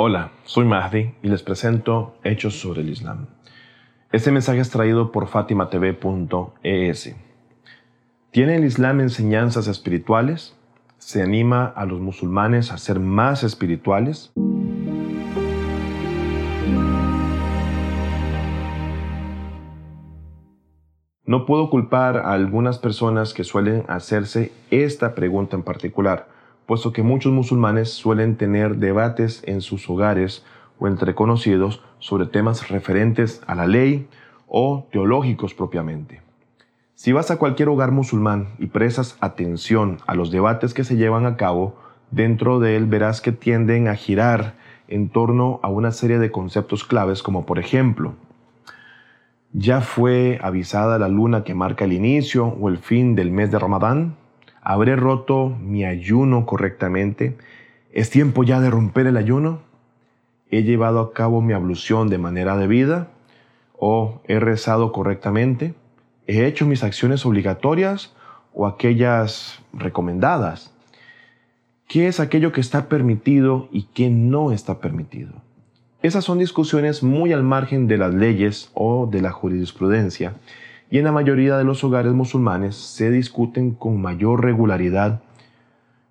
Hola, soy Mahdi y les presento Hechos sobre el Islam. Este mensaje es traído por fatimatv.es. ¿Tiene el Islam enseñanzas espirituales? ¿Se anima a los musulmanes a ser más espirituales? No puedo culpar a algunas personas que suelen hacerse esta pregunta en particular puesto que muchos musulmanes suelen tener debates en sus hogares o entre conocidos sobre temas referentes a la ley o teológicos propiamente. Si vas a cualquier hogar musulmán y prestas atención a los debates que se llevan a cabo, dentro de él verás que tienden a girar en torno a una serie de conceptos claves como por ejemplo, ¿ya fue avisada la luna que marca el inicio o el fin del mes de Ramadán? ¿Habré roto mi ayuno correctamente? ¿Es tiempo ya de romper el ayuno? ¿He llevado a cabo mi ablución de manera debida? ¿O he rezado correctamente? ¿He hecho mis acciones obligatorias o aquellas recomendadas? ¿Qué es aquello que está permitido y qué no está permitido? Esas son discusiones muy al margen de las leyes o de la jurisprudencia y en la mayoría de los hogares musulmanes se discuten con mayor regularidad.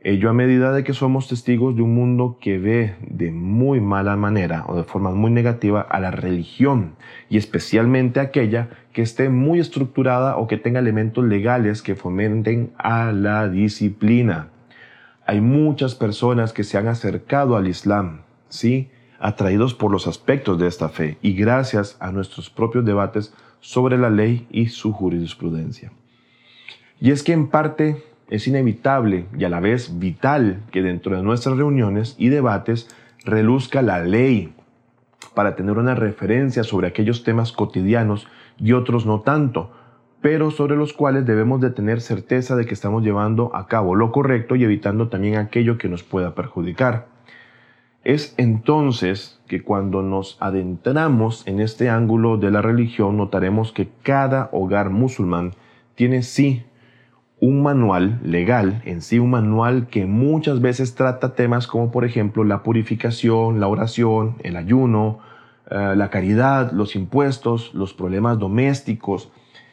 Ello a medida de que somos testigos de un mundo que ve de muy mala manera o de forma muy negativa a la religión y especialmente aquella que esté muy estructurada o que tenga elementos legales que fomenten a la disciplina. Hay muchas personas que se han acercado al Islam, ¿sí? atraídos por los aspectos de esta fe y gracias a nuestros propios debates sobre la ley y su jurisprudencia. Y es que en parte es inevitable y a la vez vital que dentro de nuestras reuniones y debates reluzca la ley para tener una referencia sobre aquellos temas cotidianos y otros no tanto, pero sobre los cuales debemos de tener certeza de que estamos llevando a cabo lo correcto y evitando también aquello que nos pueda perjudicar. Es entonces que cuando nos adentramos en este ángulo de la religión notaremos que cada hogar musulmán tiene sí un manual legal, en sí un manual que muchas veces trata temas como por ejemplo la purificación, la oración, el ayuno, eh, la caridad, los impuestos, los problemas domésticos,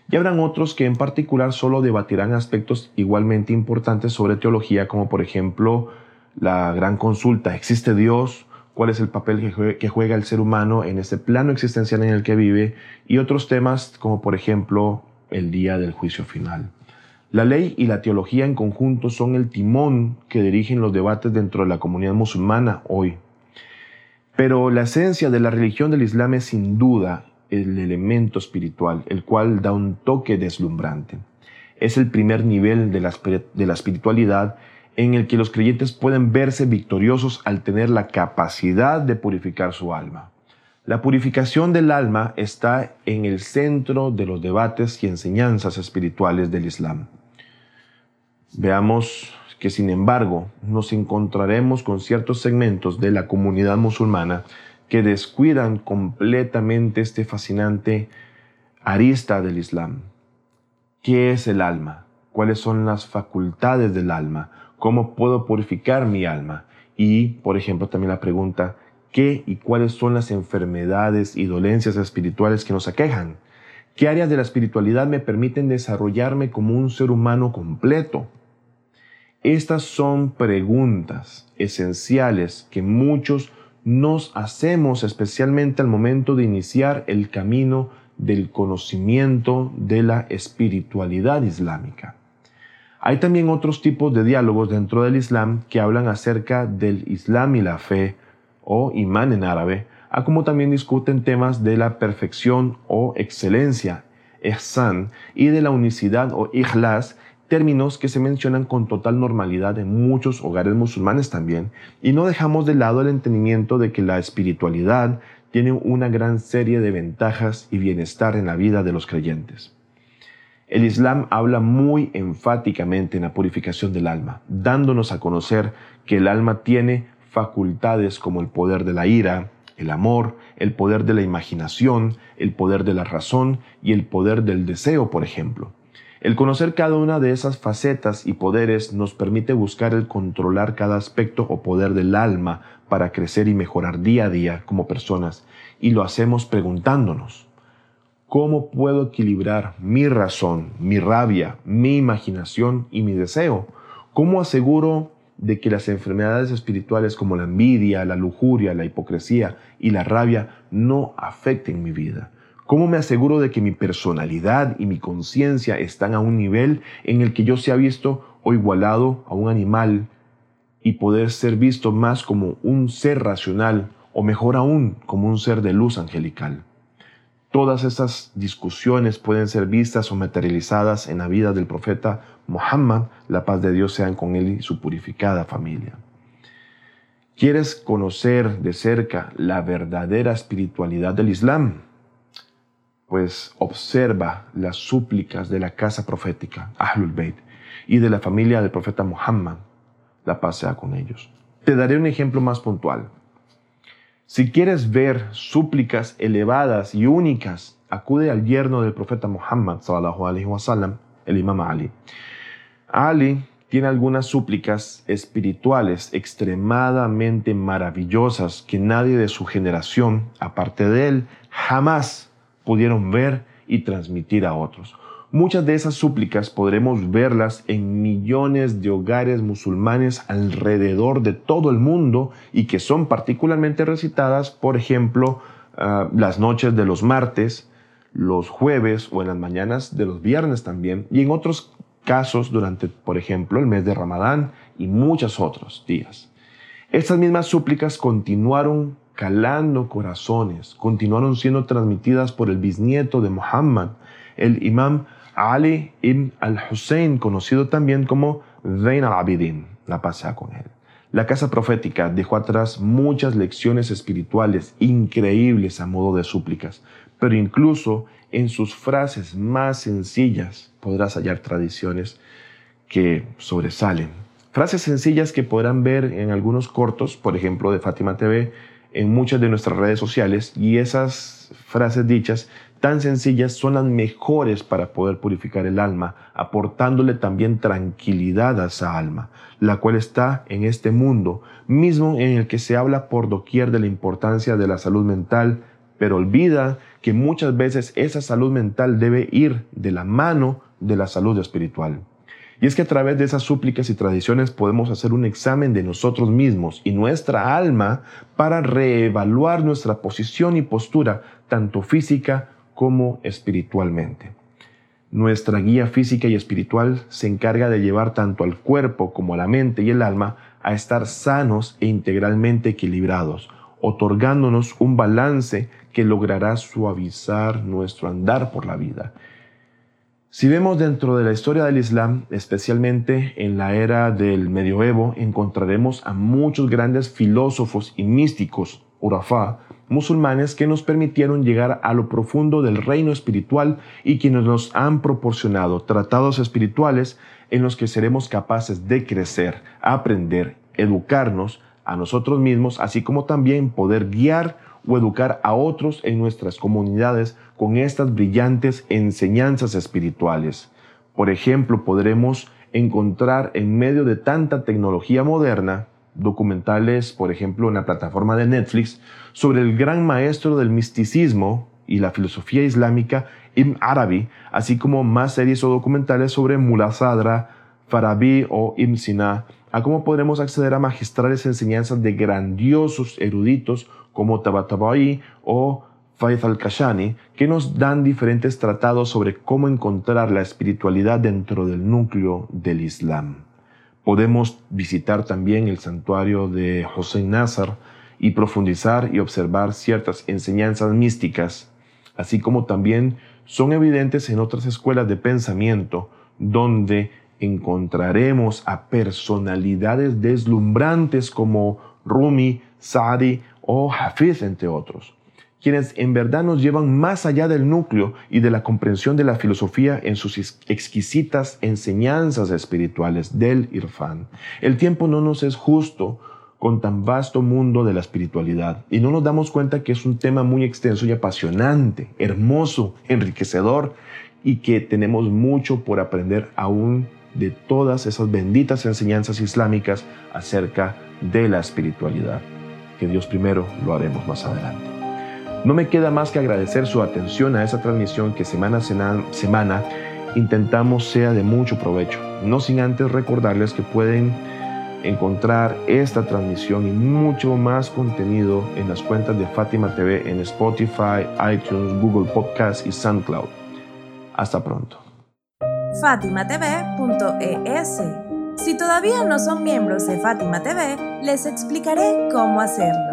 y habrán otros que en particular solo debatirán aspectos igualmente importantes sobre teología, como por ejemplo la gran consulta, ¿existe Dios? ¿Cuál es el papel que juega, el ser humano en este plano existencial en el que vive? Y otros temas como por ejemplo el día del juicio final. La ley y la teología en conjunto son el timón que dirigen los debates dentro de la comunidad musulmana hoy. Pero la esencia de la religión del Islam es sin duda el elemento espiritual, el cual da un toque deslumbrante. Es el primer nivel de la, de la espiritualidad en el que los creyentes pueden verse victoriosos al tener la capacidad de purificar su alma. La purificación del alma está en el centro de los debates y enseñanzas espirituales del Islam. Veamos que sin embargo nos encontraremos con ciertos segmentos de la comunidad musulmana que descuidan completamente este fascinante arista del Islam. ¿Qué es el alma? ¿Cuáles son las facultades del alma? ¿Cómo puedo purificar mi alma? Y, por ejemplo, también la pregunta, ¿qué y cuáles son las enfermedades y dolencias espirituales que nos aquejan? ¿Qué áreas de la espiritualidad me permiten desarrollarme como un ser humano completo? Estas son preguntas esenciales que muchos nos hacemos especialmente al momento de iniciar el camino del conocimiento de la espiritualidad islámica. Hay también otros tipos de diálogos dentro del Islam que hablan acerca del Islam y la fe, o imán en árabe, a como también discuten temas de la perfección o excelencia, ihsan, y de la unicidad o ikhlas, términos que se mencionan con total normalidad en muchos hogares musulmanes también, y no dejamos de lado el entendimiento de que la espiritualidad tiene una gran serie de ventajas y bienestar en la vida de los creyentes. El Islam habla muy enfáticamente en la purificación del alma, dándonos a conocer que el alma tiene facultades como el poder de la ira, el amor, el poder de la imaginación, el poder de la razón y el poder del deseo, por ejemplo. El conocer cada una de esas facetas y poderes nos permite buscar el controlar cada aspecto o poder del alma para crecer y mejorar día a día como personas. Y lo hacemos preguntándonos, ¿cómo puedo equilibrar mi razón, mi rabia, mi imaginación y mi deseo? ¿Cómo aseguro de que las enfermedades espirituales como la envidia, la lujuria, la hipocresía y la rabia no afecten mi vida? ¿Cómo me aseguro de que mi personalidad y mi conciencia están a un nivel en el que yo sea visto o igualado a un animal y poder ser visto más como un ser racional o mejor aún como un ser de luz angelical? Todas estas discusiones pueden ser vistas o materializadas en la vida del profeta Muhammad, la paz de Dios sea con él y su purificada familia. ¿Quieres conocer de cerca la verdadera espiritualidad del Islam? pues observa las súplicas de la casa profética, Ahlul Bayt, y de la familia del profeta Muhammad, la paz sea con ellos. Te daré un ejemplo más puntual. Si quieres ver súplicas elevadas y únicas, acude al yerno del profeta Muhammad, wasallam, el imam Ali. Ali tiene algunas súplicas espirituales extremadamente maravillosas que nadie de su generación, aparte de él, jamás pudieron ver y transmitir a otros. Muchas de esas súplicas podremos verlas en millones de hogares musulmanes alrededor de todo el mundo y que son particularmente recitadas, por ejemplo, ah, las noches de los martes, los jueves o en las mañanas de los viernes también, y en otros casos durante, por ejemplo, el mes de Ramadán y muchos otros días. Estas mismas súplicas continuaron calando corazones, continuaron siendo transmitidas por el bisnieto de Muhammad, el imam Ali ibn al-Hussein, conocido también como Zain al-Abidin, la pasea con él. La casa profética dejó atrás muchas lecciones espirituales increíbles a modo de súplicas, pero incluso en sus frases más sencillas podrás hallar tradiciones que sobresalen. Frases sencillas que podrán ver en algunos cortos, por ejemplo, de Fátima TV, en muchas de nuestras redes sociales y esas frases dichas tan sencillas son las mejores para poder purificar el alma, aportándole también tranquilidad a esa alma, la cual está en este mundo, mismo en el que se habla por doquier de la importancia de la salud mental, pero olvida que muchas veces esa salud mental debe ir de la mano de la salud espiritual. Y es que a través de esas súplicas y tradiciones podemos hacer un examen de nosotros mismos y nuestra alma para reevaluar nuestra posición y postura, tanto física como espiritualmente. Nuestra guía física y espiritual se encarga de llevar tanto al cuerpo como a la mente y el alma a estar sanos e integralmente equilibrados, otorgándonos un balance que logrará suavizar nuestro andar por la vida si vemos dentro de la historia del Islam, especialmente en la era del medioevo, encontraremos a muchos grandes filósofos y místicos, urafá, musulmanes que nos permitieron llegar a lo profundo del reino espiritual y quienes nos han proporcionado tratados espirituales en los que seremos capaces de crecer, aprender, educarnos a nosotros mismos, así como también poder guiar o educar a otros en nuestras comunidades con estas brillantes enseñanzas espirituales. Por ejemplo, podremos encontrar en medio de tanta tecnología moderna documentales, por ejemplo, en la plataforma de Netflix, sobre el gran maestro del misticismo y la filosofía islámica, Ibn Arabi, así como más series o documentales sobre Mullah Sadra, Farabi o Ibn Sina, a cómo podremos acceder a magistrales enseñanzas de grandiosos eruditos como Tabatabai o Faith al-Kashani, que nos dan diferentes tratados sobre cómo encontrar la espiritualidad dentro del núcleo del Islam. Podemos visitar también el santuario de Hossein Nazar y profundizar y observar ciertas enseñanzas místicas, así como también son evidentes en otras escuelas de pensamiento donde encontraremos a personalidades deslumbrantes como Rumi, Sadi o Hafiz, entre otros, quienes en verdad nos llevan más allá del núcleo y de la comprensión de la filosofía en sus exquisitas enseñanzas espirituales del Irfan. El tiempo no nos es justo con tan vasto mundo de la espiritualidad y no nos damos cuenta que es un tema muy extenso y apasionante, hermoso, enriquecedor, y que tenemos mucho por aprender aún de todas esas benditas enseñanzas islámicas acerca de la espiritualidad. Que Dios primero lo haremos más adelante. No me queda más que agradecer su atención a esa transmisión que semana a semana intentamos sea de mucho provecho. No sin antes recordarles que pueden encontrar esta transmisión y mucho más contenido en las cuentas de Fátima TV en Spotify, iTunes, Google Podcast y SoundCloud. Hasta pronto. FátimaTV.es Si todavía no son miembros de Fátima TV, les explicaré cómo hacerlo.